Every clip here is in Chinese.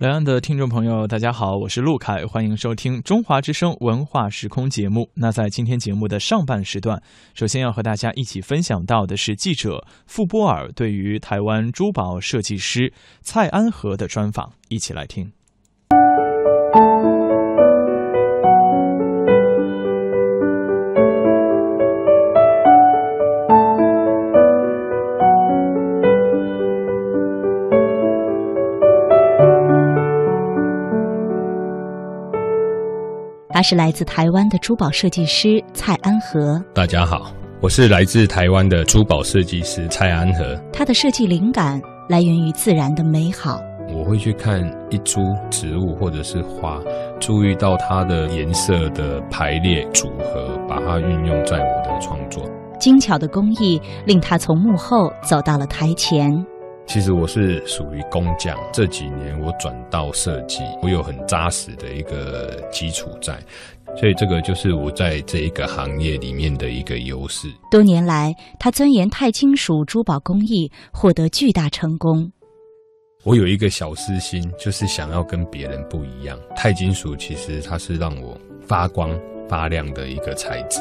两岸的听众朋友，大家好，我是陆凯，欢迎收听中华之声文化时空节目。那在今天节目的上半时段，首先要和大家一起分享到的是记者傅波尔对于台湾珠宝设计师蔡安和的专访，一起来听。他是来自台湾的珠宝设计师蔡安和。大家好，我是来自台湾的珠宝设计师蔡安和。他的设计灵感来源于自然的美好。我会去看一株植物或者是花，注意到它的颜色的排列组合，把它运用在我的创作。精巧的工艺令他从幕后走到了台前。其实我是属于工匠，这几年我转到设计，我有很扎实的一个基础在，所以这个就是我在这一个行业里面的一个优势。多年来，他钻研钛金属珠宝工艺，获得巨大成功。我有一个小私心，就是想要跟别人不一样。钛金属其实它是让我发光发亮的一个材质。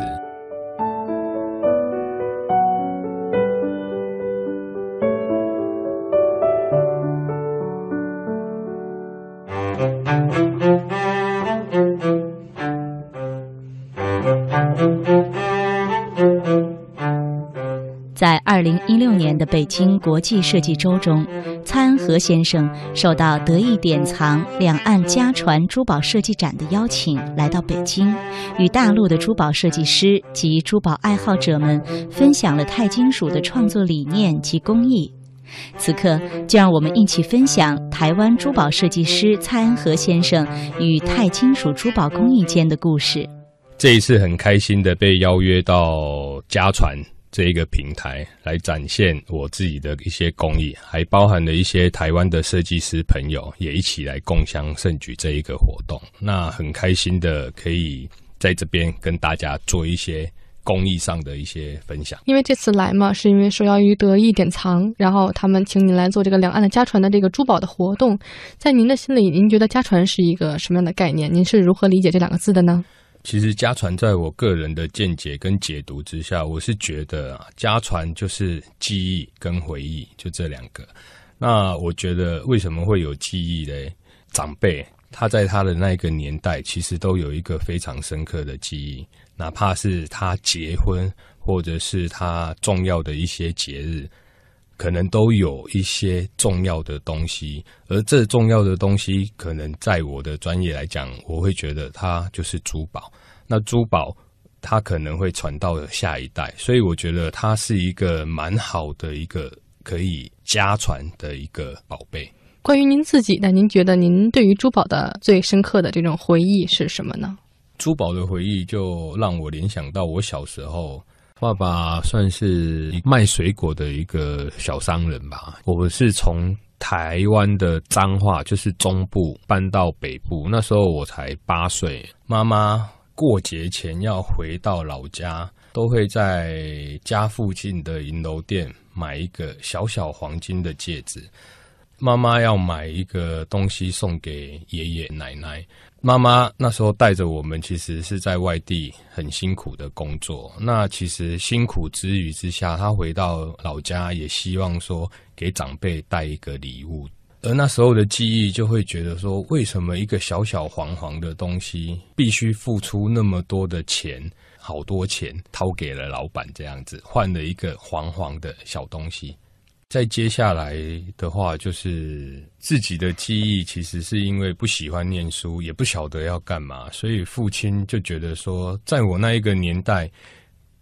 的北京国际设计周中，蔡安和先生受到德意典藏两岸家传珠宝设计展的邀请，来到北京，与大陆的珠宝设计师及珠宝爱好者们分享了钛金属的创作理念及工艺。此刻，就让我们一起分享台湾珠宝设计师蔡安和先生与钛金属珠宝工艺间的故事。这一次很开心的被邀约到家传。这一个平台来展现我自己的一些工艺，还包含了一些台湾的设计师朋友也一起来共襄盛举这一个活动。那很开心的可以在这边跟大家做一些工艺上的一些分享。因为这次来嘛，是因为受邀于德意典藏，然后他们请你来做这个两岸的家传的这个珠宝的活动。在您的心里，您觉得家传是一个什么样的概念？您是如何理解这两个字的呢？其实家传在我个人的见解跟解读之下，我是觉得啊，家传就是记忆跟回忆，就这两个。那我觉得为什么会有记忆嘞？长辈他在他的那个年代，其实都有一个非常深刻的记忆，哪怕是他结婚或者是他重要的一些节日。可能都有一些重要的东西，而这重要的东西，可能在我的专业来讲，我会觉得它就是珠宝。那珠宝它可能会传到下一代，所以我觉得它是一个蛮好的一个可以家传的一个宝贝。关于您自己呢？您觉得您对于珠宝的最深刻的这种回忆是什么呢？珠宝的回忆就让我联想到我小时候。爸爸算是卖水果的一个小商人吧。我是从台湾的彰化，就是中部搬到北部，那时候我才八岁。妈妈过节前要回到老家，都会在家附近的银楼店买一个小小黄金的戒指。妈妈要买一个东西送给爷爷奶奶。妈妈那时候带着我们，其实是在外地很辛苦的工作。那其实辛苦之余之下，她回到老家也希望说给长辈带一个礼物。而那时候的记忆就会觉得说，为什么一个小小黄黄的东西，必须付出那么多的钱，好多钱掏给了老板这样子，换了一个黄黄的小东西。再接下来的话，就是自己的记忆，其实是因为不喜欢念书，也不晓得要干嘛，所以父亲就觉得说，在我那一个年代，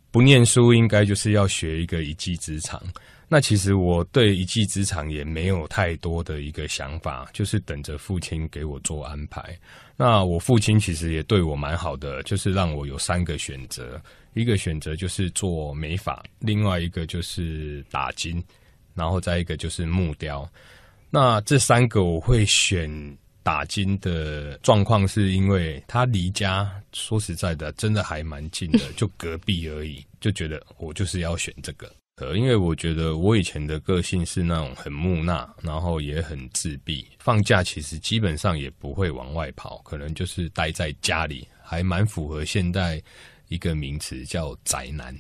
不念书应该就是要学一个一技之长。那其实我对一技之长也没有太多的一个想法，就是等着父亲给我做安排。那我父亲其实也对我蛮好的，就是让我有三个选择，一个选择就是做美发，另外一个就是打金。然后再一个就是木雕，那这三个我会选打金的状况，是因为他离家说实在的，真的还蛮近的，就隔壁而已，就觉得我就是要选这个。呃，因为我觉得我以前的个性是那种很木讷，然后也很自闭。放假其实基本上也不会往外跑，可能就是待在家里，还蛮符合现在一个名词叫宅男。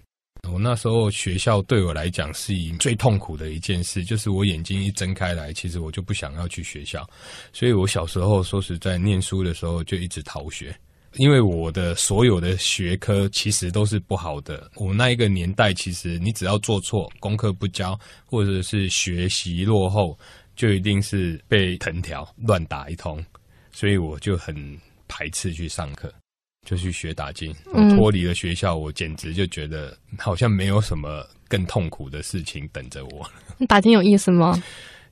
我那时候学校对我来讲是最痛苦的一件事，就是我眼睛一睁开来，其实我就不想要去学校。所以我小时候说实在念书的时候就一直逃学。因为我的所有的学科其实都是不好的，我那一个年代其实你只要做错，功课不交，或者是学习落后，就一定是被藤条乱打一通，所以我就很排斥去上课，就去学打金。我脱离了学校，我简直就觉得好像没有什么更痛苦的事情等着我。打金有意思吗？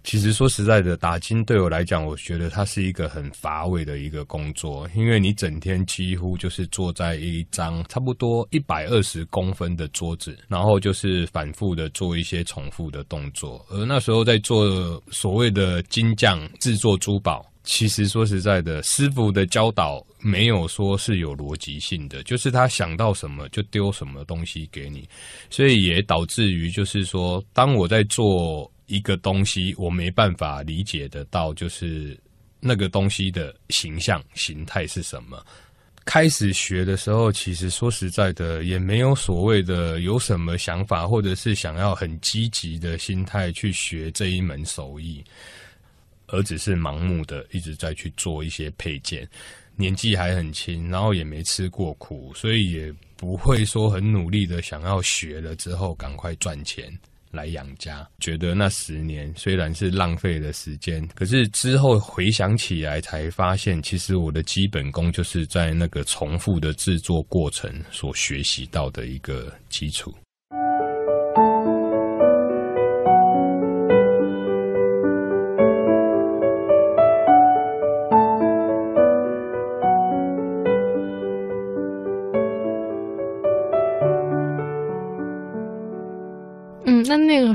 其实说实在的，打金对我来讲，我觉得它是一个很乏味的一个工作，因为你整天几乎就是坐在一张差不多一百二十公分的桌子，然后就是反复的做一些重复的动作。而那时候在做所谓的金匠制作珠宝，其实说实在的，师傅的教导没有说是有逻辑性的，就是他想到什么就丢什么东西给你，所以也导致于就是说，当我在做。一个东西我没办法理解得到，就是那个东西的形象形态是什么。开始学的时候，其实说实在的，也没有所谓的有什么想法，或者是想要很积极的心态去学这一门手艺，而只是盲目的一直在去做一些配件。年纪还很轻，然后也没吃过苦，所以也不会说很努力的想要学了之后赶快赚钱。来养家，觉得那十年虽然是浪费了时间，可是之后回想起来，才发现其实我的基本功就是在那个重复的制作过程所学习到的一个基础。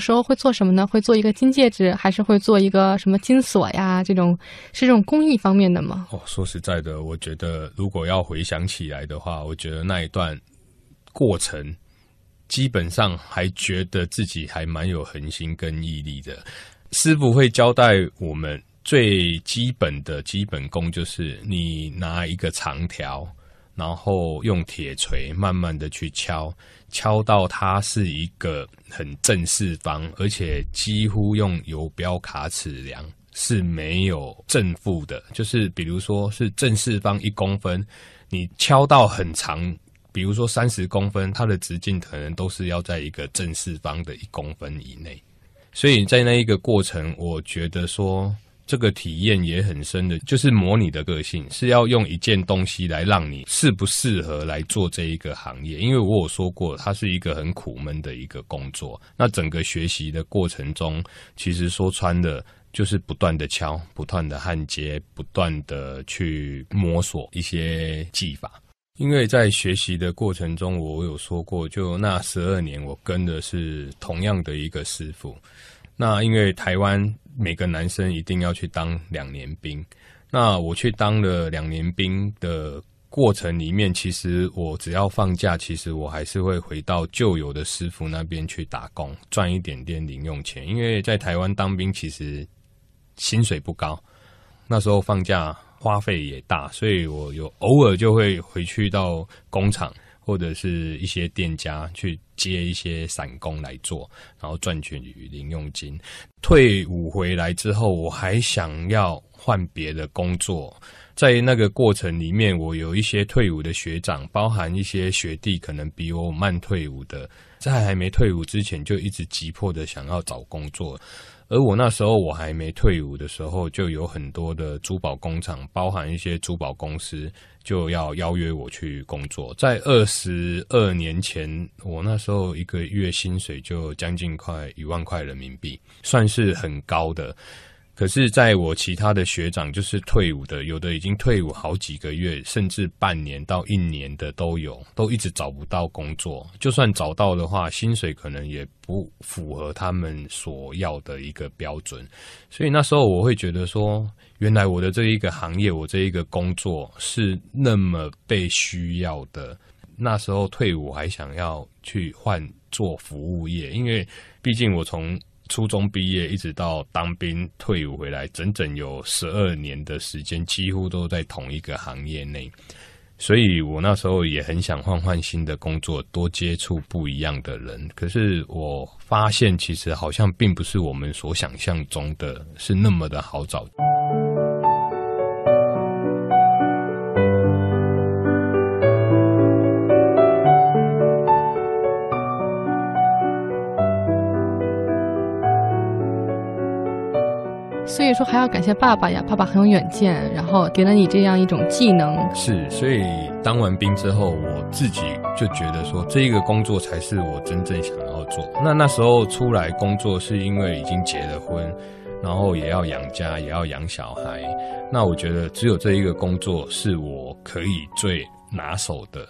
时候会做什么呢？会做一个金戒指，还是会做一个什么金锁呀？这种是这种工艺方面的吗？哦，说实在的，我觉得如果要回想起来的话，我觉得那一段过程，基本上还觉得自己还蛮有恒心跟毅力的。师傅会交代我们最基本的基本功，就是你拿一个长条。然后用铁锤慢慢的去敲，敲到它是一个很正四方，而且几乎用游标卡尺量是没有正负的。就是比如说是正四方一公分，你敲到很长，比如说三十公分，它的直径可能都是要在一个正四方的一公分以内。所以在那一个过程，我觉得说。这个体验也很深的，就是模拟的个性是要用一件东西来让你适不适合来做这一个行业。因为我有说过，它是一个很苦闷的一个工作。那整个学习的过程中，其实说穿的，就是不断的敲，不断的焊接，不断的去摸索一些技法。因为在学习的过程中，我有说过，就那十二年，我跟的是同样的一个师傅。那因为台湾。每个男生一定要去当两年兵。那我去当了两年兵的过程里面，其实我只要放假，其实我还是会回到旧有的师傅那边去打工，赚一点点零用钱。因为在台湾当兵，其实薪水不高，那时候放假花费也大，所以我有偶尔就会回去到工厂。或者是一些店家去接一些散工来做，然后赚取零用金。退伍回来之后，我还想要换别的工作。在那个过程里面，我有一些退伍的学长，包含一些学弟，可能比我慢退伍的，在还没退伍之前就一直急迫的想要找工作。而我那时候我还没退伍的时候，就有很多的珠宝工厂，包含一些珠宝公司，就要邀约我去工作。在二十二年前，我那时候一个月薪水就将近快一万块人民币，算是很高的。可是，在我其他的学长，就是退伍的，有的已经退伍好几个月，甚至半年到一年的都有，都一直找不到工作。就算找到的话，薪水可能也不符合他们所要的一个标准。所以那时候我会觉得说，原来我的这一个行业，我这一个工作是那么被需要的。那时候退伍还想要去换做服务业，因为毕竟我从初中毕业一直到当兵退伍回来，整整有十二年的时间，几乎都在同一个行业内。所以我那时候也很想换换新的工作，多接触不一样的人。可是我发现，其实好像并不是我们所想象中的是那么的好找。以说还要感谢爸爸呀，爸爸很有远见，然后给了你这样一种技能。是，所以当完兵之后，我自己就觉得说，这一个工作才是我真正想要做。那那时候出来工作，是因为已经结了婚，然后也要养家，也要养小孩。那我觉得只有这一个工作是我可以最拿手的。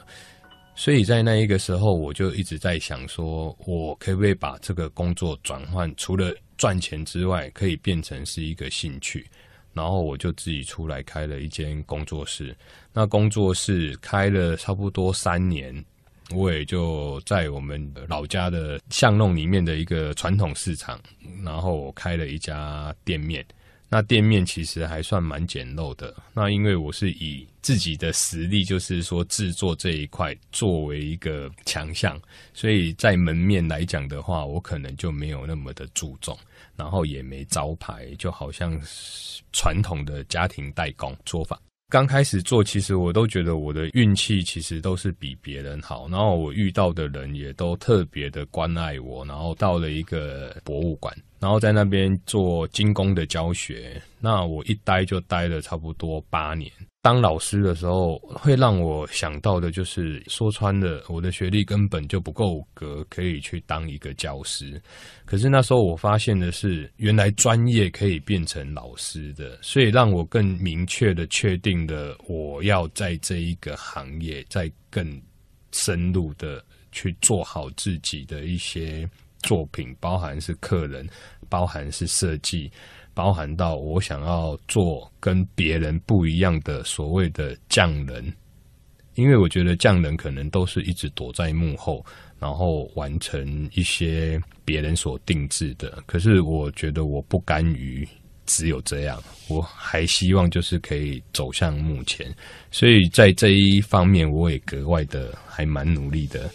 所以在那一个时候，我就一直在想说，我可不可以把这个工作转换，除了。赚钱之外，可以变成是一个兴趣，然后我就自己出来开了一间工作室。那工作室开了差不多三年，我也就在我们老家的巷弄里面的一个传统市场，然后开了一家店面。那店面其实还算蛮简陋的。那因为我是以自己的实力，就是说制作这一块作为一个强项，所以在门面来讲的话，我可能就没有那么的注重，然后也没招牌，就好像传统的家庭代工做法。刚开始做，其实我都觉得我的运气其实都是比别人好，然后我遇到的人也都特别的关爱我，然后到了一个博物馆。然后在那边做精工的教学，那我一待就待了差不多八年。当老师的时候，会让我想到的就是，说穿了，我的学历根本就不够格可以去当一个教师。可是那时候我发现的是，原来专业可以变成老师的，所以让我更明确的确定了，我要在这一个行业再更深入的去做好自己的一些。作品包含是客人，包含是设计，包含到我想要做跟别人不一样的所谓的匠人，因为我觉得匠人可能都是一直躲在幕后，然后完成一些别人所定制的。可是我觉得我不甘于只有这样，我还希望就是可以走向目前，所以在这一方面我也格外的还蛮努力的。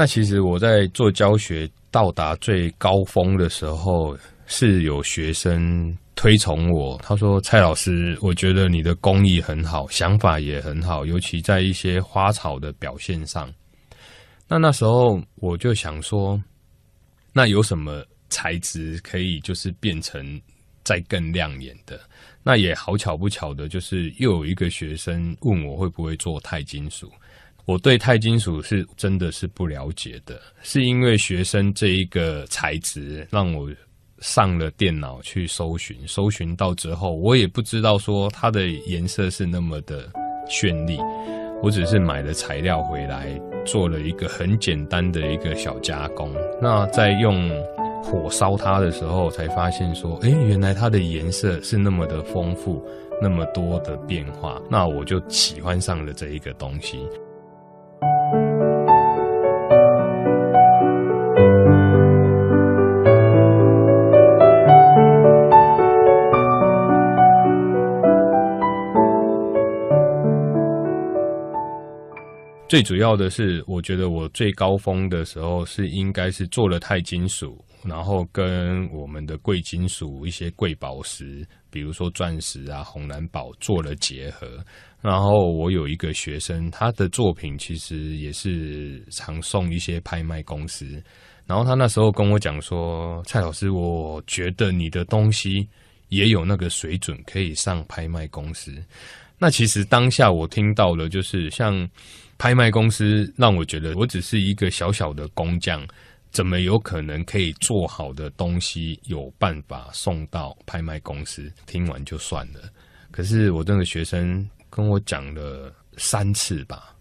那其实我在做教学到达最高峰的时候，是有学生推崇我。他说：“蔡老师，我觉得你的工艺很好，想法也很好，尤其在一些花草的表现上。”那那时候我就想说，那有什么材质可以就是变成再更亮眼的？那也好巧不巧的，就是又有一个学生问我会不会做钛金属。我对钛金属是真的是不了解的，是因为学生这一个材质让我上了电脑去搜寻，搜寻到之后，我也不知道说它的颜色是那么的绚丽，我只是买了材料回来做了一个很简单的一个小加工，那在用火烧它的时候，才发现说，哎，原来它的颜色是那么的丰富，那么多的变化，那我就喜欢上了这一个东西。最主要的是，我觉得我最高峰的时候是应该是做了钛金属，然后跟我们的贵金属一些贵宝石，比如说钻石啊、红蓝宝做了结合。然后我有一个学生，他的作品其实也是常送一些拍卖公司。然后他那时候跟我讲说：“蔡老师，我觉得你的东西也有那个水准，可以上拍卖公司。”那其实当下我听到了，就是像。拍卖公司让我觉得，我只是一个小小的工匠，怎么有可能可以做好的东西有办法送到拍卖公司？听完就算了。可是我这个学生跟我讲了三次吧，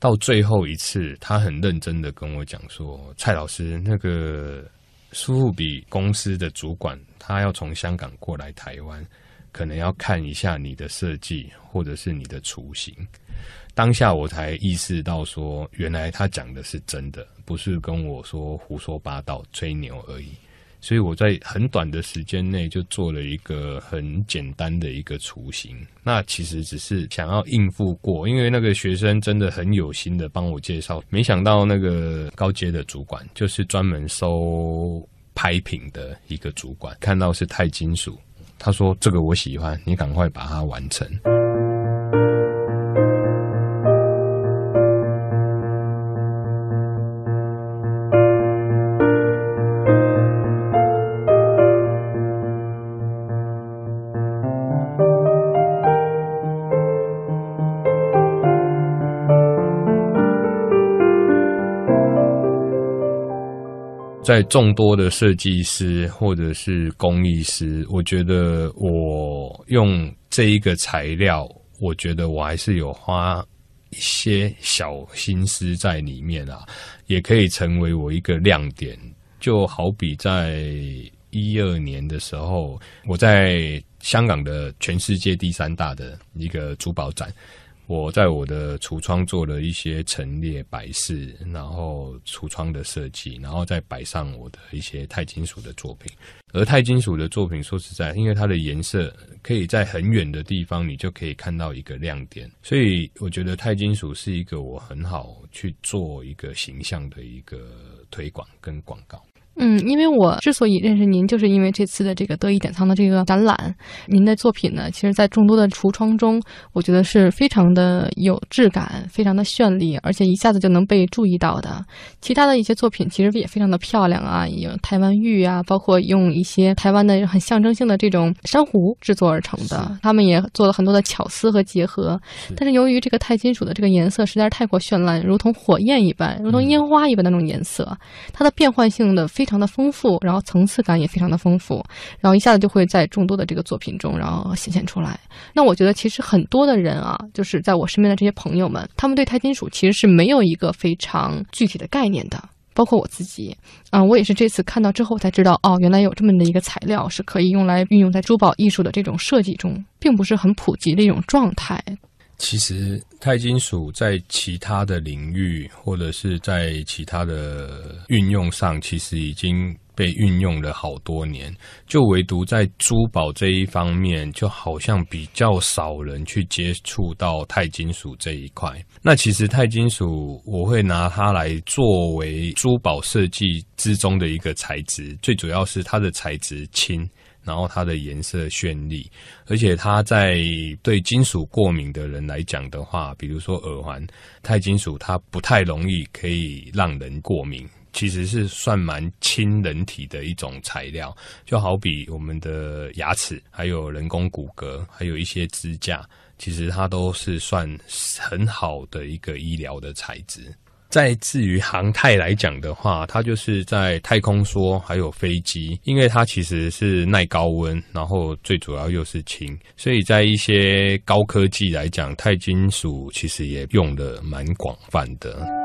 到最后一次，他很认真的跟我讲说：“蔡老师，那个苏富比公司的主管，他要从香港过来台湾，可能要看一下你的设计或者是你的雏形。”当下我才意识到说，原来他讲的是真的，不是跟我说胡说八道、吹牛而已。所以我在很短的时间内就做了一个很简单的一个雏形。那其实只是想要应付过，因为那个学生真的很有心的帮我介绍。没想到那个高阶的主管就是专门收拍品的一个主管，看到是钛金属，他说这个我喜欢，你赶快把它完成。在众多的设计师或者是工艺师，我觉得我用这一个材料，我觉得我还是有花一些小心思在里面啊，也可以成为我一个亮点。就好比在一二年的时候，我在香港的全世界第三大的一个珠宝展。我在我的橱窗做了一些陈列摆饰，然后橱窗的设计，然后再摆上我的一些钛金属的作品。而钛金属的作品，说实在，因为它的颜色可以在很远的地方，你就可以看到一个亮点，所以我觉得钛金属是一个我很好去做一个形象的一个推广跟广告。嗯，因为我之所以认识您，就是因为这次的这个德意典藏的这个展览。您的作品呢，其实，在众多的橱窗中，我觉得是非常的有质感，非常的绚丽，而且一下子就能被注意到的。其他的一些作品其实也非常的漂亮啊，有台湾玉啊，包括用一些台湾的很象征性的这种珊瑚制作而成的。他们也做了很多的巧思和结合。但是由于这个钛金属的这个颜色实在是太过绚烂，如同火焰一般，如同烟花一般那种颜色，它的变换性的非。非常的丰富，然后层次感也非常的丰富，然后一下子就会在众多的这个作品中，然后显现出来。那我觉得其实很多的人啊，就是在我身边的这些朋友们，他们对钛金属其实是没有一个非常具体的概念的，包括我自己啊，我也是这次看到之后才知道，哦，原来有这么的一个材料是可以用来运用在珠宝艺术的这种设计中，并不是很普及的一种状态。其实，钛金属在其他的领域，或者是在其他的运用上，其实已经被运用了好多年。就唯独在珠宝这一方面，就好像比较少人去接触到钛金属这一块。那其实钛金属，我会拿它来作为珠宝设计之中的一个材质，最主要是它的材质轻。然后它的颜色绚丽，而且它在对金属过敏的人来讲的话，比如说耳环，钛金属它不太容易可以让人过敏，其实是算蛮亲人体的一种材料，就好比我们的牙齿，还有人工骨骼，还有一些支架，其实它都是算很好的一个医疗的材质。在至于航太来讲的话，它就是在太空梭还有飞机，因为它其实是耐高温，然后最主要又是轻，所以在一些高科技来讲，钛金属其实也用的蛮广泛的。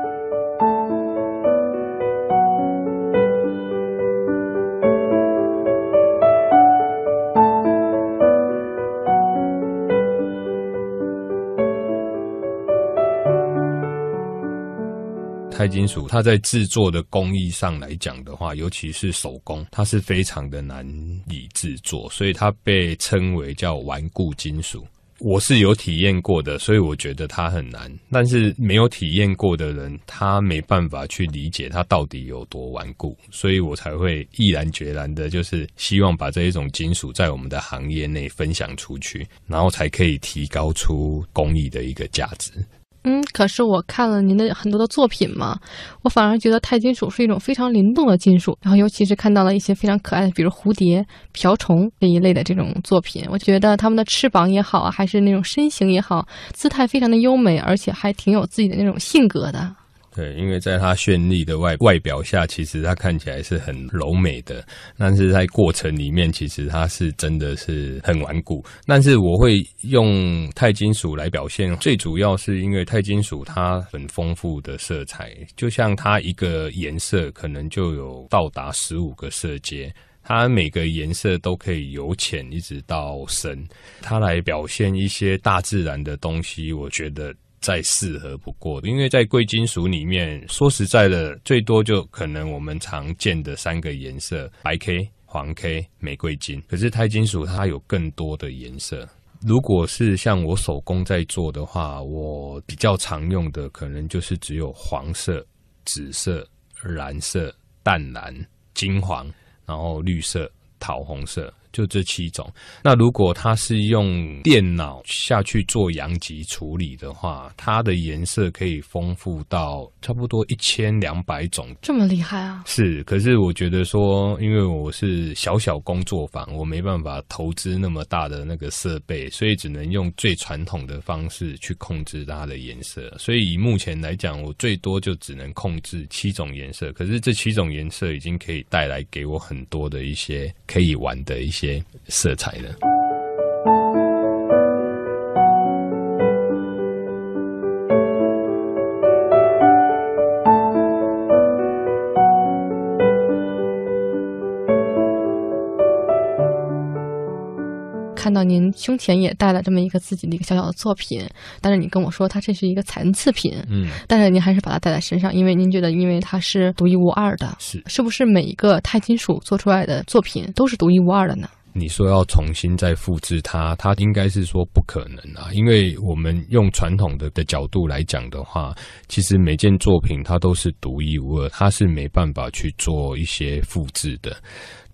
钛金属，它在制作的工艺上来讲的话，尤其是手工，它是非常的难以制作，所以它被称为叫顽固金属。我是有体验过的，所以我觉得它很难。但是没有体验过的人，他没办法去理解它到底有多顽固，所以我才会毅然决然的，就是希望把这一种金属在我们的行业内分享出去，然后才可以提高出工艺的一个价值。嗯，可是我看了您的很多的作品嘛，我反而觉得钛金属是一种非常灵动的金属。然后，尤其是看到了一些非常可爱的，比如蝴蝶、瓢虫这一类的这种作品，我觉得它们的翅膀也好啊，还是那种身形也好，姿态非常的优美，而且还挺有自己的那种性格的。对，因为在它绚丽的外外表下，其实它看起来是很柔美的，但是在过程里面，其实它是真的是很顽固。但是我会用钛金属来表现，最主要是因为钛金属它很丰富的色彩，就像它一个颜色可能就有到达十五个色阶。它每个颜色都可以由浅一直到深，它来表现一些大自然的东西，我觉得。再适合不过的，因为在贵金属里面，说实在的，最多就可能我们常见的三个颜色：白 K、黄 K、玫瑰金。可是钛金属它有更多的颜色。如果是像我手工在做的话，我比较常用的可能就是只有黄色、紫色、蓝色、淡蓝、金黄，然后绿色、桃红色。就这七种。那如果它是用电脑下去做阳极处理的话，它的颜色可以丰富到差不多一千两百种。这么厉害啊！是，可是我觉得说，因为我是小小工作坊，我没办法投资那么大的那个设备，所以只能用最传统的方式去控制它的颜色。所以以目前来讲，我最多就只能控制七种颜色。可是这七种颜色已经可以带来给我很多的一些可以玩的一些。些色彩的。看到您胸前也带了这么一个自己的一个小小的作品，但是你跟我说它这是一个残次品，嗯，但是您还是把它带在身上，因为您觉得因为它是独一无二的，是是不是每一个钛金属做出来的作品都是独一无二的呢？你说要重新再复制它，它应该是说不可能啊，因为我们用传统的的角度来讲的话，其实每件作品它都是独一无二，它是没办法去做一些复制的。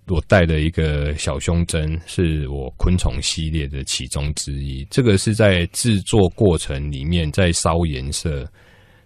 我带了一个小胸针是我昆虫系列的其中之一，这个是在制作过程里面在烧颜色。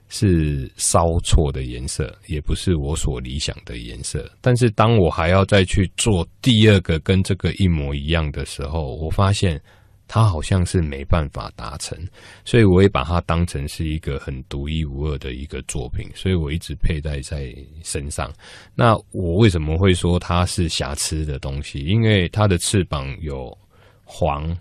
是烧错的颜色，也不是我所理想的颜色。但是当我还要再去做第二个跟这个一模一样的时候，我发现它好像是没办法达成，所以我也把它当成是一个很独一无二的一个作品，所以我一直佩戴在身上。那我为什么会说它是瑕疵的东西？因为它的翅膀有黄、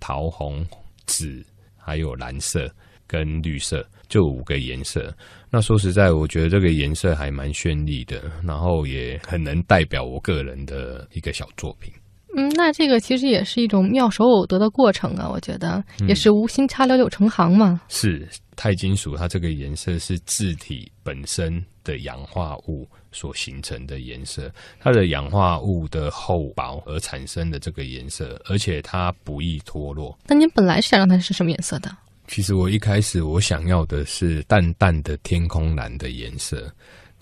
桃红、紫，还有蓝色跟绿色。就五个颜色，那说实在，我觉得这个颜色还蛮绚丽的，然后也很能代表我个人的一个小作品。嗯，那这个其实也是一种妙手偶得的过程啊，我觉得也是无心插柳柳成行嘛。是钛金属，它这个颜色是字体本身的氧化物所形成的颜色，它的氧化物的厚薄而产生的这个颜色，而且它不易脱落。那您本来是想让它是什么颜色的？其实我一开始我想要的是淡淡的天空蓝的颜色，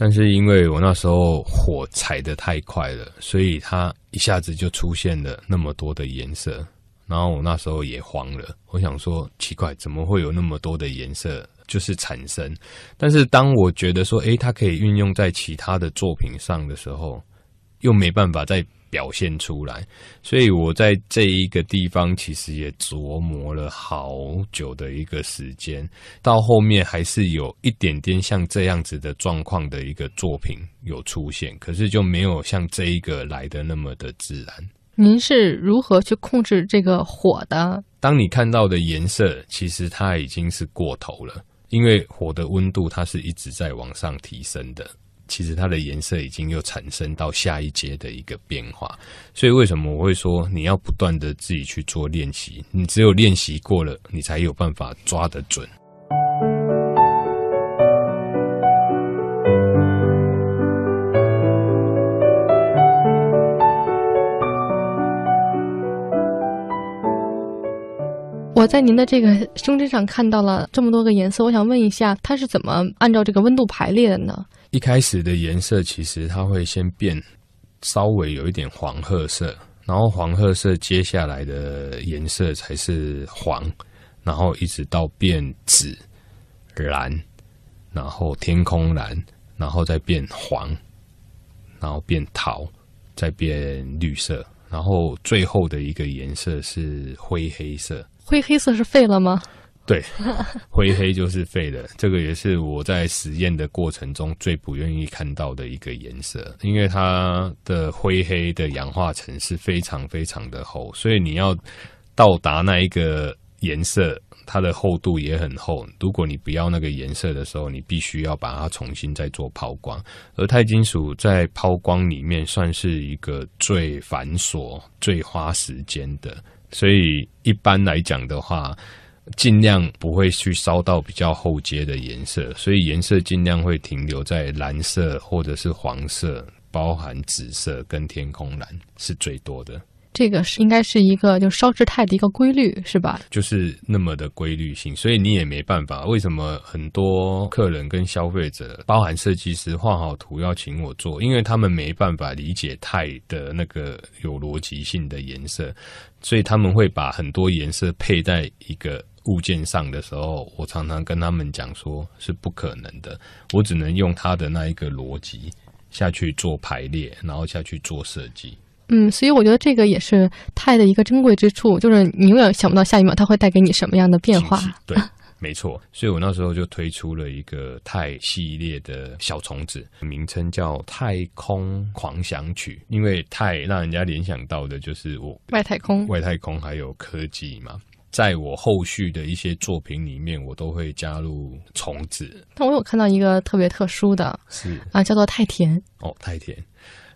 但是因为我那时候火踩得太快了，所以它一下子就出现了那么多的颜色，然后我那时候也慌了。我想说奇怪，怎么会有那么多的颜色就是产生？但是当我觉得说，诶，它可以运用在其他的作品上的时候，又没办法再。表现出来，所以我在这一个地方其实也琢磨了好久的一个时间，到后面还是有一点点像这样子的状况的一个作品有出现，可是就没有像这一个来的那么的自然。您是如何去控制这个火的？当你看到的颜色，其实它已经是过头了，因为火的温度它是一直在往上提升的。其实它的颜色已经又产生到下一阶的一个变化，所以为什么我会说你要不断的自己去做练习？你只有练习过了，你才有办法抓得准。我在您的这个胸针上看到了这么多个颜色，我想问一下，它是怎么按照这个温度排列的呢？一开始的颜色其实它会先变，稍微有一点黄褐色，然后黄褐色接下来的颜色才是黄，然后一直到变紫、蓝，然后天空蓝，然后再变黄，然后变桃，再变绿色，然后最后的一个颜色是灰黑色。灰黑色是废了吗？对，灰黑就是废的。这个也是我在实验的过程中最不愿意看到的一个颜色，因为它的灰黑的氧化层是非常非常的厚，所以你要到达那一个颜色。它的厚度也很厚，如果你不要那个颜色的时候，你必须要把它重新再做抛光。而钛金属在抛光里面算是一个最繁琐、最花时间的，所以一般来讲的话，尽量不会去烧到比较厚阶的颜色，所以颜色尽量会停留在蓝色或者是黄色，包含紫色跟天空蓝是最多的。这个是应该是一个就烧制钛的一个规律，是吧？就是那么的规律性，所以你也没办法。为什么很多客人跟消费者，包含设计师画好图要请我做？因为他们没办法理解钛的那个有逻辑性的颜色，所以他们会把很多颜色配在一个物件上的时候，我常常跟他们讲说，是不可能的。我只能用他的那一个逻辑下去做排列，然后下去做设计。嗯，所以我觉得这个也是钛的一个珍贵之处，就是你永远想不到下一秒它会带给你什么样的变化。对，没错。所以我那时候就推出了一个钛系列的小虫子，名称叫《太空狂想曲》，因为太让人家联想到的就是我外太空、外太空还有科技嘛。在我后续的一些作品里面，我都会加入虫子。但我有看到一个特别特殊的，是啊，叫做太甜哦，太甜。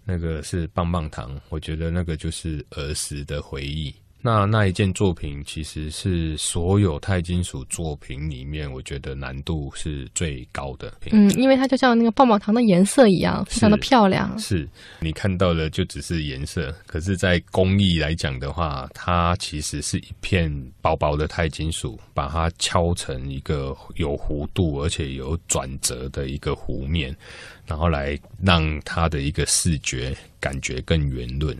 那个是棒棒糖，我觉得那个就是儿时的回忆。那那一件作品其实是所有钛金属作品里面，我觉得难度是最高的。嗯，因为它就像那个棒棒糖的颜色一样，非常的漂亮。是你看到的就只是颜色，可是，在工艺来讲的话，它其实是一片薄薄的钛金属，把它敲成一个有弧度而且有转折的一个弧面，然后来让它的一个视觉感觉更圆润。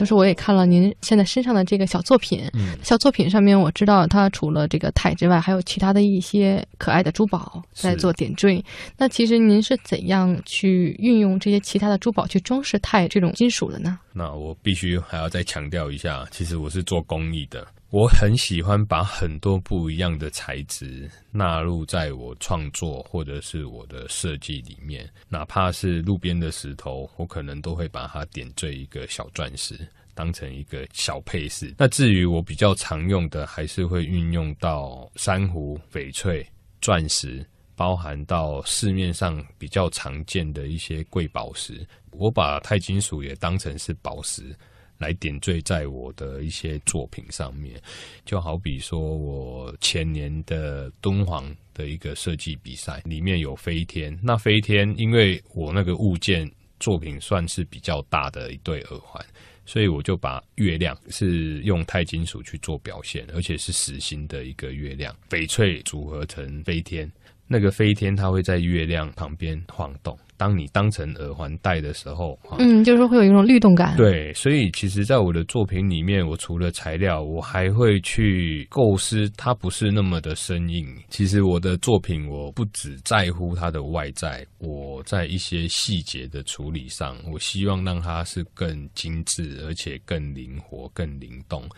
就是我也看了您现在身上的这个小作品，小作品上面我知道它除了这个钛之外，还有其他的一些可爱的珠宝在做点缀。那其实您是怎样去运用这些其他的珠宝去装饰钛这种金属的呢？那我必须还要再强调一下，其实我是做工艺的。我很喜欢把很多不一样的材质纳入在我创作或者是我的设计里面，哪怕是路边的石头，我可能都会把它点缀一个小钻石，当成一个小配饰。那至于我比较常用的，还是会运用到珊瑚、翡翠、钻石，包含到市面上比较常见的一些贵宝石。我把钛金属也当成是宝石。来点缀在我的一些作品上面，就好比说我前年的敦煌的一个设计比赛，里面有飞天。那飞天，因为我那个物件作品算是比较大的一对耳环，所以我就把月亮是用钛金属去做表现，而且是实心的一个月亮，翡翠组合成飞天。那个飞天它会在月亮旁边晃动。当你当成耳环戴的时候，嗯，就是会有一种律动感。对，所以其实，在我的作品里面，我除了材料，我还会去构思它不是那么的生硬。其实我的作品，我不只在乎它的外在，我在一些细节的处理上，我希望让它是更精致，而且更灵活、更灵动。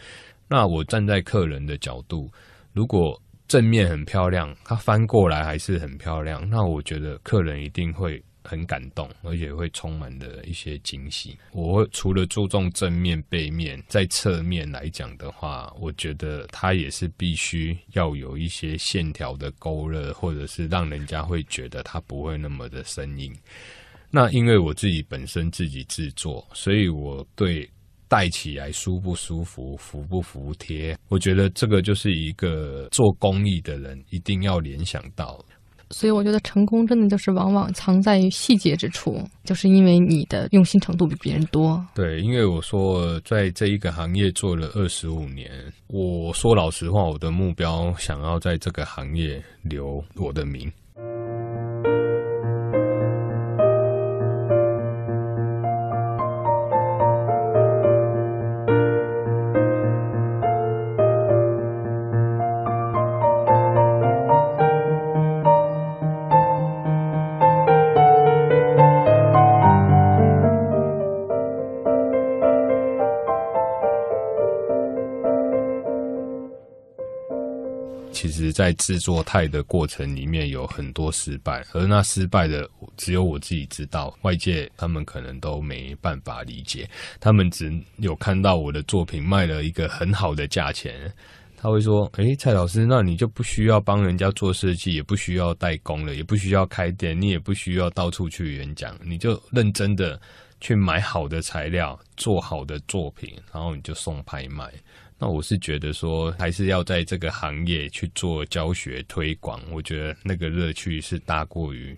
那我站在客人的角度，如果正面很漂亮，它翻过来还是很漂亮，那我觉得客人一定会。很感动，而且会充满了一些惊喜。我除了注重正面、背面，在侧面来讲的话，我觉得它也是必须要有一些线条的勾勒，或者是让人家会觉得它不会那么的生硬。那因为我自己本身自己制作，所以我对戴起来舒不舒服、服不服帖，我觉得这个就是一个做公益的人一定要联想到。所以我觉得成功真的就是往往藏在于细节之处，就是因为你的用心程度比别人多。对，因为我说在这一个行业做了二十五年，我说老实话，我的目标想要在这个行业留我的名。在制作钛的过程里面有很多失败，而那失败的只有我自己知道，外界他们可能都没办法理解，他们只有看到我的作品卖了一个很好的价钱。他会说：“诶，蔡老师，那你就不需要帮人家做设计，也不需要代工了，也不需要开店，你也不需要到处去演讲，你就认真的去买好的材料，做好的作品，然后你就送拍卖。那我是觉得说，还是要在这个行业去做教学推广，我觉得那个乐趣是大过于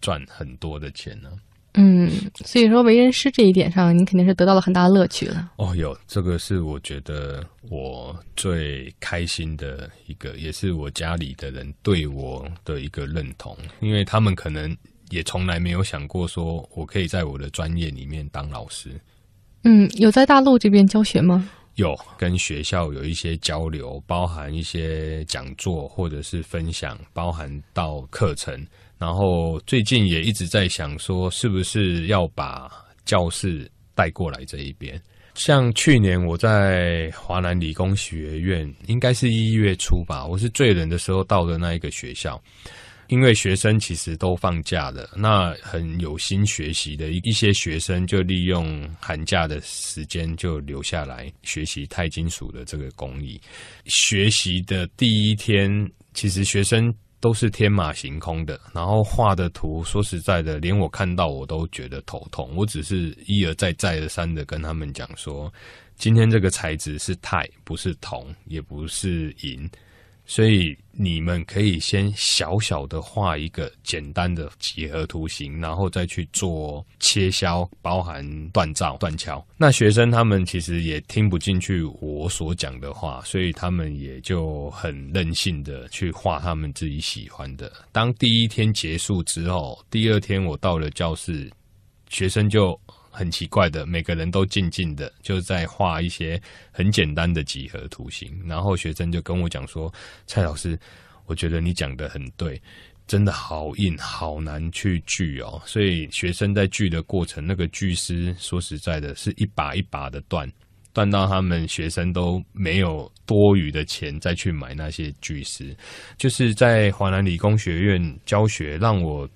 赚很多的钱呢。”嗯，所以说为人师这一点上，你肯定是得到了很大的乐趣了。哦，有这个是我觉得我最开心的一个，也是我家里的人对我的一个认同，因为他们可能也从来没有想过说我可以在我的专业里面当老师。嗯，有在大陆这边教学吗？有，跟学校有一些交流，包含一些讲座或者是分享，包含到课程。然后最近也一直在想说，是不是要把教室带过来这一边？像去年我在华南理工学院，应该是一月初吧，我是最冷的时候到的那一个学校，因为学生其实都放假了，那很有心学习的一些学生就利用寒假的时间就留下来学习钛金属的这个工艺。学习的第一天，其实学生。都是天马行空的，然后画的图，说实在的，连我看到我都觉得头痛。我只是一而再、再而三的跟他们讲说，今天这个材质是钛，不是铜，也不是银。所以你们可以先小小的画一个简单的几何图形，然后再去做切削，包含锻造、锻敲。那学生他们其实也听不进去我所讲的话，所以他们也就很任性的去画他们自己喜欢的。当第一天结束之后，第二天我到了教室，学生就。很奇怪的，每个人都静静的就在画一些很简单的几何图形，然后学生就跟我讲说：“蔡老师，我觉得你讲的很对，真的好硬，好难去锯哦。”所以学生在锯的过程，那个锯师说实在的，是一把一把的断，断到他们学生都没有多余的钱再去买那些锯丝。就是在华南理工学院教学，让我。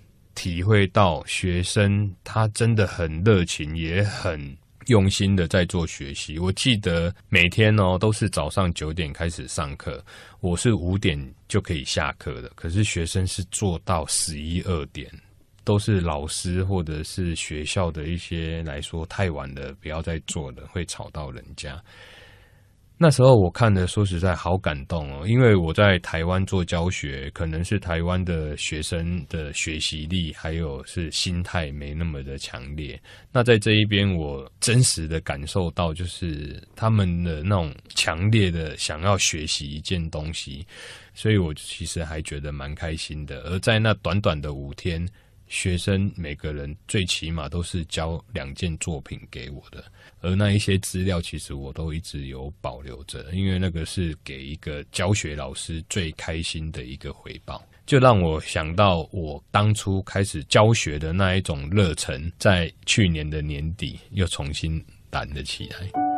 体会到学生他真的很热情，也很用心的在做学习。我记得每天哦都是早上九点开始上课，我是五点就可以下课的。可是学生是做到十一二点，都是老师或者是学校的一些来说太晚了，不要再做了，会吵到人家。那时候我看的，说实在好感动哦，因为我在台湾做教学，可能是台湾的学生的学习力还有是心态没那么的强烈。那在这一边，我真实的感受到，就是他们的那种强烈的想要学习一件东西，所以我其实还觉得蛮开心的。而在那短短的五天。学生每个人最起码都是交两件作品给我的，而那一些资料其实我都一直有保留着，因为那个是给一个教学老师最开心的一个回报，就让我想到我当初开始教学的那一种热忱，在去年的年底又重新燃了起来。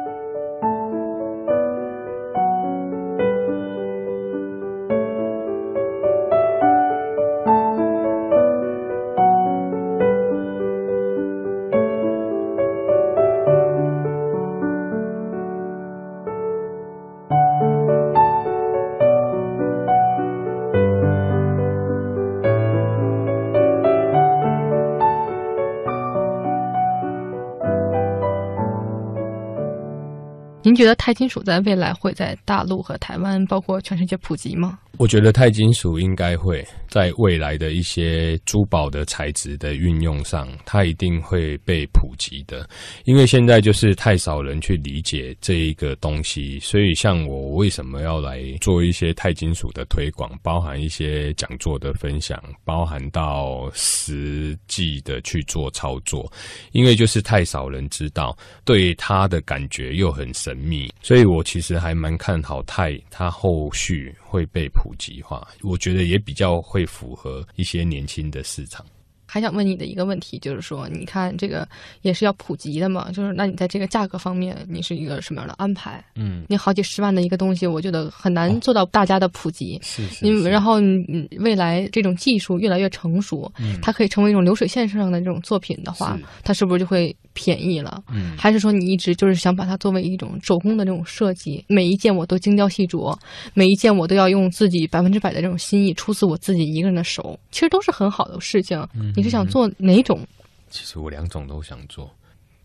您觉得钛金属在未来会在大陆和台湾，包括全世界普及吗？我觉得钛金属应该会在未来的一些珠宝的材质的运用上，它一定会被普及的。因为现在就是太少人去理解这一个东西，所以像我为什么要来做一些钛金属的推广，包含一些讲座的分享，包含到实际的去做操作，因为就是太少人知道，对它的感觉又很神秘，所以我其实还蛮看好钛，它后续会被普。普及化，我觉得也比较会符合一些年轻的市场。还想问你的一个问题，就是说，你看这个也是要普及的嘛？就是那你在这个价格方面，你是一个什么样的安排？嗯，你好几十万的一个东西，我觉得很难做到大家的普及。是是你然后你未来这种技术越来越成熟，嗯它可以成为一种流水线上的这种作品的话是，它是不是就会便宜了？嗯还是说你一直就是想把它作为一种手工的这种设计，每一件我都精雕细琢，每一件我都要用自己百分之百的这种心意，出自我自己一个人的手，其实都是很好的事情。嗯你是想做哪种？其实我两种都想做。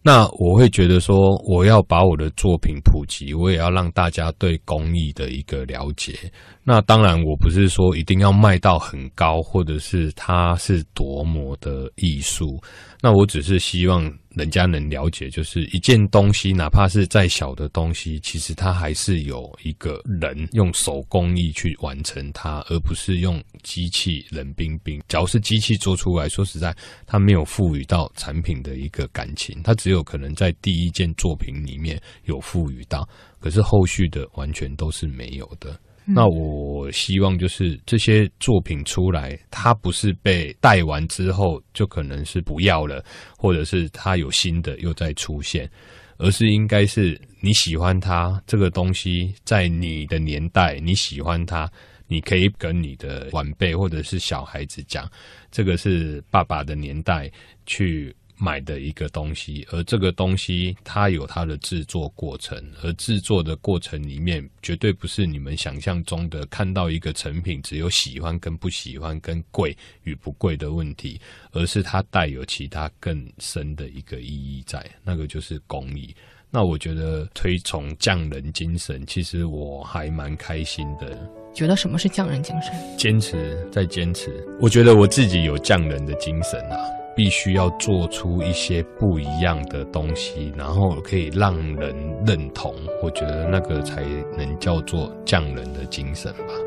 那我会觉得说，我要把我的作品普及，我也要让大家对工艺的一个了解。那当然，我不是说一定要卖到很高，或者是它是多么的艺术。那我只是希望人家能了解，就是一件东西，哪怕是再小的东西，其实它还是有一个人用手工艺去完成它，而不是用机器冷冰冰。只要是机器做出来，说实在，它没有赋予到产品的一个感情，它只有可能在第一件作品里面有赋予到，可是后续的完全都是没有的。那我希望就是这些作品出来，它不是被带完之后就可能是不要了，或者是它有新的又在出现，而是应该是你喜欢它这个东西，在你的年代你喜欢它，你可以跟你的晚辈或者是小孩子讲，这个是爸爸的年代去买的一个东西，而这个东西它有它的制作过程，而制作的过程里面绝对不是你们想象中的看到一个成品只有喜欢跟不喜欢、跟贵与不贵的问题，而是它带有其他更深的一个意义在，那个就是工艺。那我觉得推崇匠人精神，其实我还蛮开心的。觉得什么是匠人精神？坚持再坚持，我觉得我自己有匠人的精神啊，必须要做出一些不一样的东西，然后可以让人认同。我觉得那个才能叫做匠人的精神吧。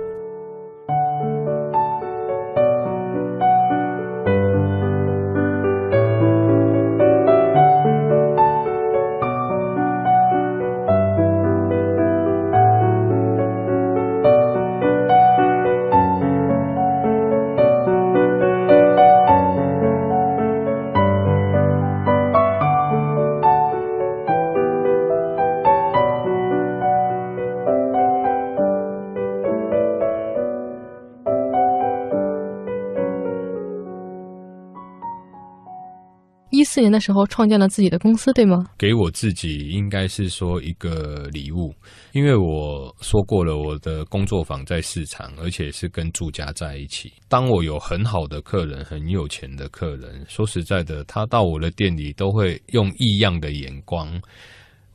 年的时候创建了自己的公司，对吗？给我自己应该是说一个礼物，因为我说过了，我的工作坊在市场，而且是跟住家在一起。当我有很好的客人、很有钱的客人，说实在的，他到我的店里都会用异样的眼光。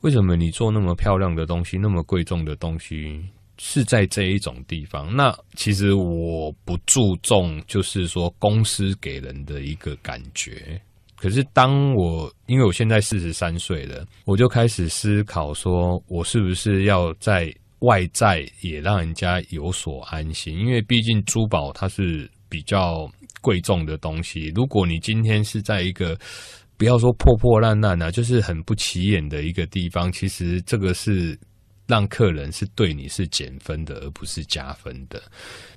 为什么你做那么漂亮的东西，那么贵重的东西？是在这一种地方，那其实我不注重，就是说公司给人的一个感觉。可是当我因为我现在四十三岁了，我就开始思考，说我是不是要在外在也让人家有所安心？因为毕竟珠宝它是比较贵重的东西。如果你今天是在一个不要说破破烂烂啊，就是很不起眼的一个地方，其实这个是。让客人是对你是减分的，而不是加分的。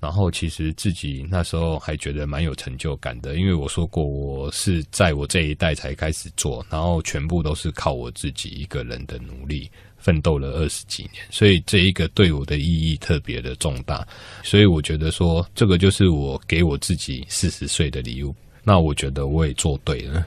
然后其实自己那时候还觉得蛮有成就感的，因为我说过我是在我这一代才开始做，然后全部都是靠我自己一个人的努力奋斗了二十几年，所以这一个对我的意义特别的重大。所以我觉得说这个就是我给我自己四十岁的礼物。那我觉得我也做对了。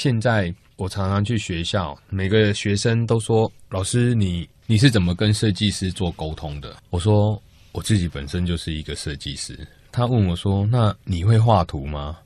现在我常常去学校，每个学生都说：“老师，你你是怎么跟设计师做沟通的？”我说：“我自己本身就是一个设计师。”他问我说：“那你会画图吗？”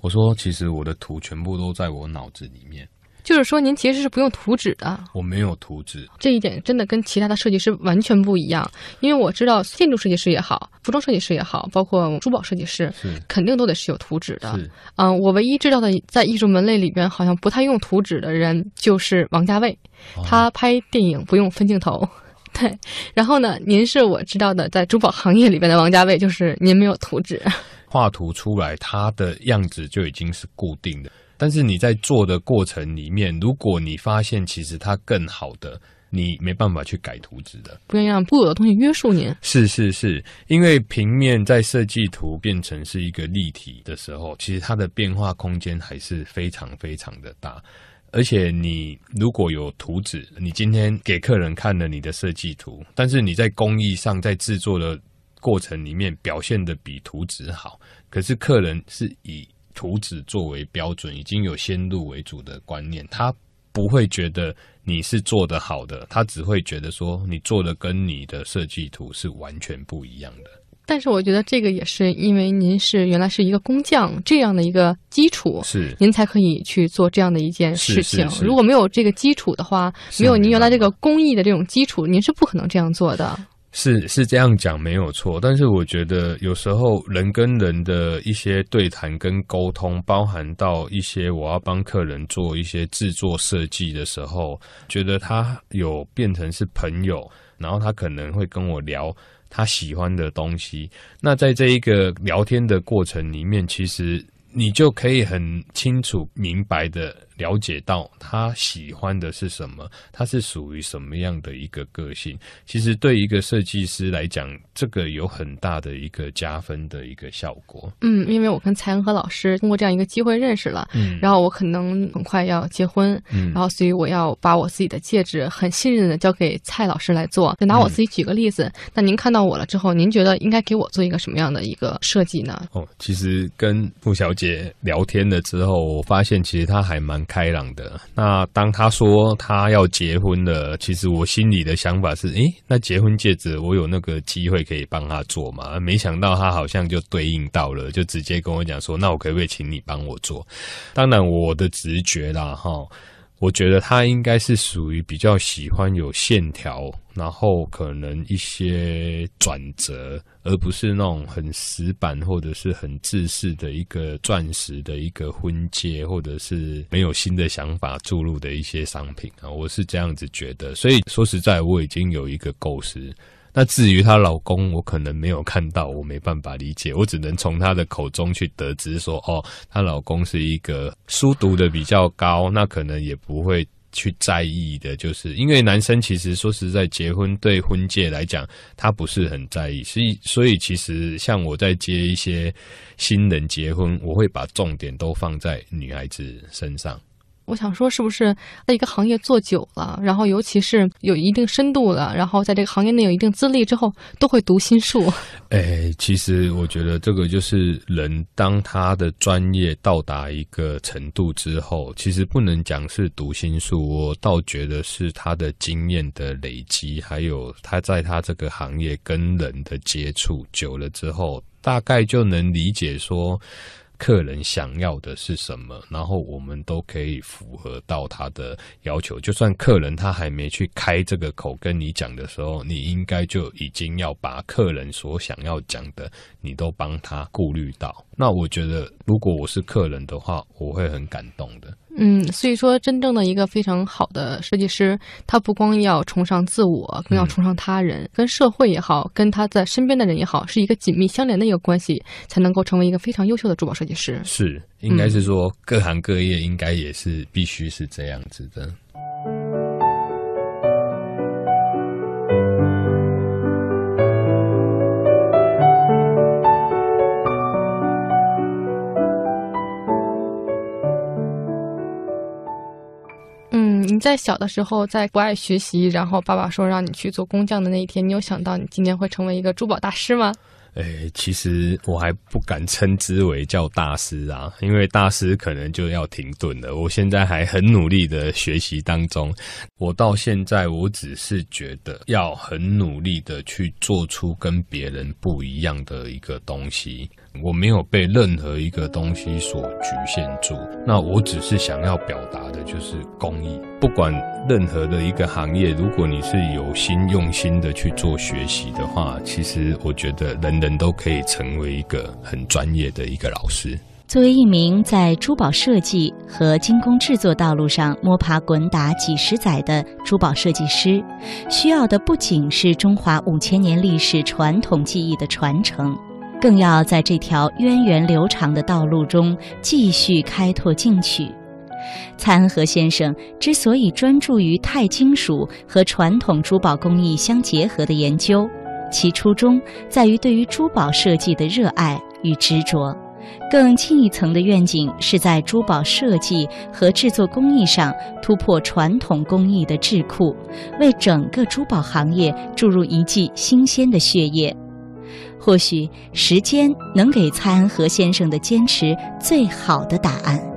我说：“其实我的图全部都在我脑子里面。”就是说，您其实是不用图纸的。我没有图纸，这一点真的跟其他的设计师完全不一样。因为我知道建筑设计师也好，服装设计师也好，包括珠宝设计师，是肯定都得是有图纸的。是嗯，我唯一知道的在艺术门类里边好像不太用图纸的人，就是王家卫，哦他拍电影不用分镜头。对，然后呢，您是我知道的在珠宝行业里边的王家卫，就是您没有图纸。画图出来，它的样子就已经是固定的。但是你在做的过程里面，如果你发现其实它更好的，你没办法去改图纸的，不愿意让固有的东西约束你。是是是，因为平面在设计图变成是一个立体的时候，其实它的变化空间还是非常非常的大。而且你如果有图纸，你今天给客人看了你的设计图，但是你在工艺上在制作的。过程里面表现的比图纸好，可是客人是以图纸作为标准，已经有先入为主的观念，他不会觉得你是做的好的，他只会觉得说你做的跟你的设计图是完全不一样的。但是我觉得这个也是因为您是原来是一个工匠这样的一个基础，是您才可以去做这样的一件事情。是如果没有这个基础的话，没有您原来这个工艺的这种基础，您是不可能这样做的。是是这样讲没有错，但是我觉得有时候人跟人的一些对谈跟沟通，包含到一些我要帮客人做一些制作设计的时候，觉得他有变成是朋友，然后他可能会跟我聊他喜欢的东西。那在这一个聊天的过程里面，其实你就可以很清楚明白的。了解到他喜欢的是什么，他是属于什么样的一个个性。其实对一个设计师来讲，这个有很大的一个加分的一个效果。嗯，因为我跟蔡恩和老师通过这样一个机会认识了，嗯，然后我可能很快要结婚，嗯，然后所以我要把我自己的戒指很信任的交给蔡老师来做。就拿我自己举个例子，那您看到我了之后，您觉得应该给我做一个什么样的一个设计呢？哦，其实跟穆小姐聊天了之后，我发现其实她还蛮。开朗的。那当他说他要结婚了，其实我心里的想法是：诶，那结婚戒指我有那个机会可以帮他做嘛？没想到他好像就对应到了，就直接跟我讲说：那我可不可以请你帮我做？当然，我的直觉啦，哈。我觉得他应该是属于比较喜欢有线条，然后可能一些转折，而不是那种很死板或者是很自式的一个钻石的一个婚戒，或者是没有新的想法注入的一些商品啊。我是这样子觉得，所以说实在我已经有一个构思。那至于她老公，我可能没有看到，我没办法理解，我只能从她的口中去得知说，哦，她老公是一个书读的比较高，那可能也不会去在意的，就是因为男生其实说实在，结婚对婚戒来讲，他不是很在意，所以所以其实像我在接一些新人结婚，我会把重点都放在女孩子身上。我想说，是不是在一个行业做久了，然后尤其是有一定深度了，然后在这个行业内有一定资历之后，都会读心术？哎，其实我觉得这个就是人，当他的专业到达一个程度之后，其实不能讲是读心术，我倒觉得是他的经验的累积，还有他在他这个行业跟人的接触久了之后，大概就能理解说。客人想要的是什么，然后我们都可以符合到他的要求。就算客人他还没去开这个口跟你讲的时候，你应该就已经要把客人所想要讲的，你都帮他顾虑到。那我觉得，如果我是客人的话，我会很感动的。嗯，所以说，真正的一个非常好的设计师，他不光要崇尚自我，更要崇尚他人，跟社会也好，跟他在身边的人也好，是一个紧密相连的一个关系，才能够成为一个非常优秀的珠宝设计师。是，应该是说，各行各业应该也是必须是这样子的。你在小的时候，在不爱学习，然后爸爸说让你去做工匠的那一天，你有想到你今年会成为一个珠宝大师吗？诶，其实我还不敢称之为叫大师啊，因为大师可能就要停顿了。我现在还很努力的学习当中，我到现在我只是觉得要很努力的去做出跟别人不一样的一个东西。我没有被任何一个东西所局限住，那我只是想要表达的就是公益。不管任何的一个行业，如果你是有心用心的去做学习的话，其实我觉得人人都可以成为一个很专业的一个老师。作为一名在珠宝设计和精工制作道路上摸爬滚打几十载的珠宝设计师，需要的不仅是中华五千年历史传统技艺的传承，更要在这条源远流长的道路中继续开拓进取。蔡恩和先生之所以专注于钛金属和传统珠宝工艺相结合的研究，其初衷在于对于珠宝设计的热爱与执着。更进一层的愿景是在珠宝设计和制作工艺上突破传统工艺的桎梏，为整个珠宝行业注入一剂新鲜的血液。或许时间能给蔡安和先生的坚持最好的答案。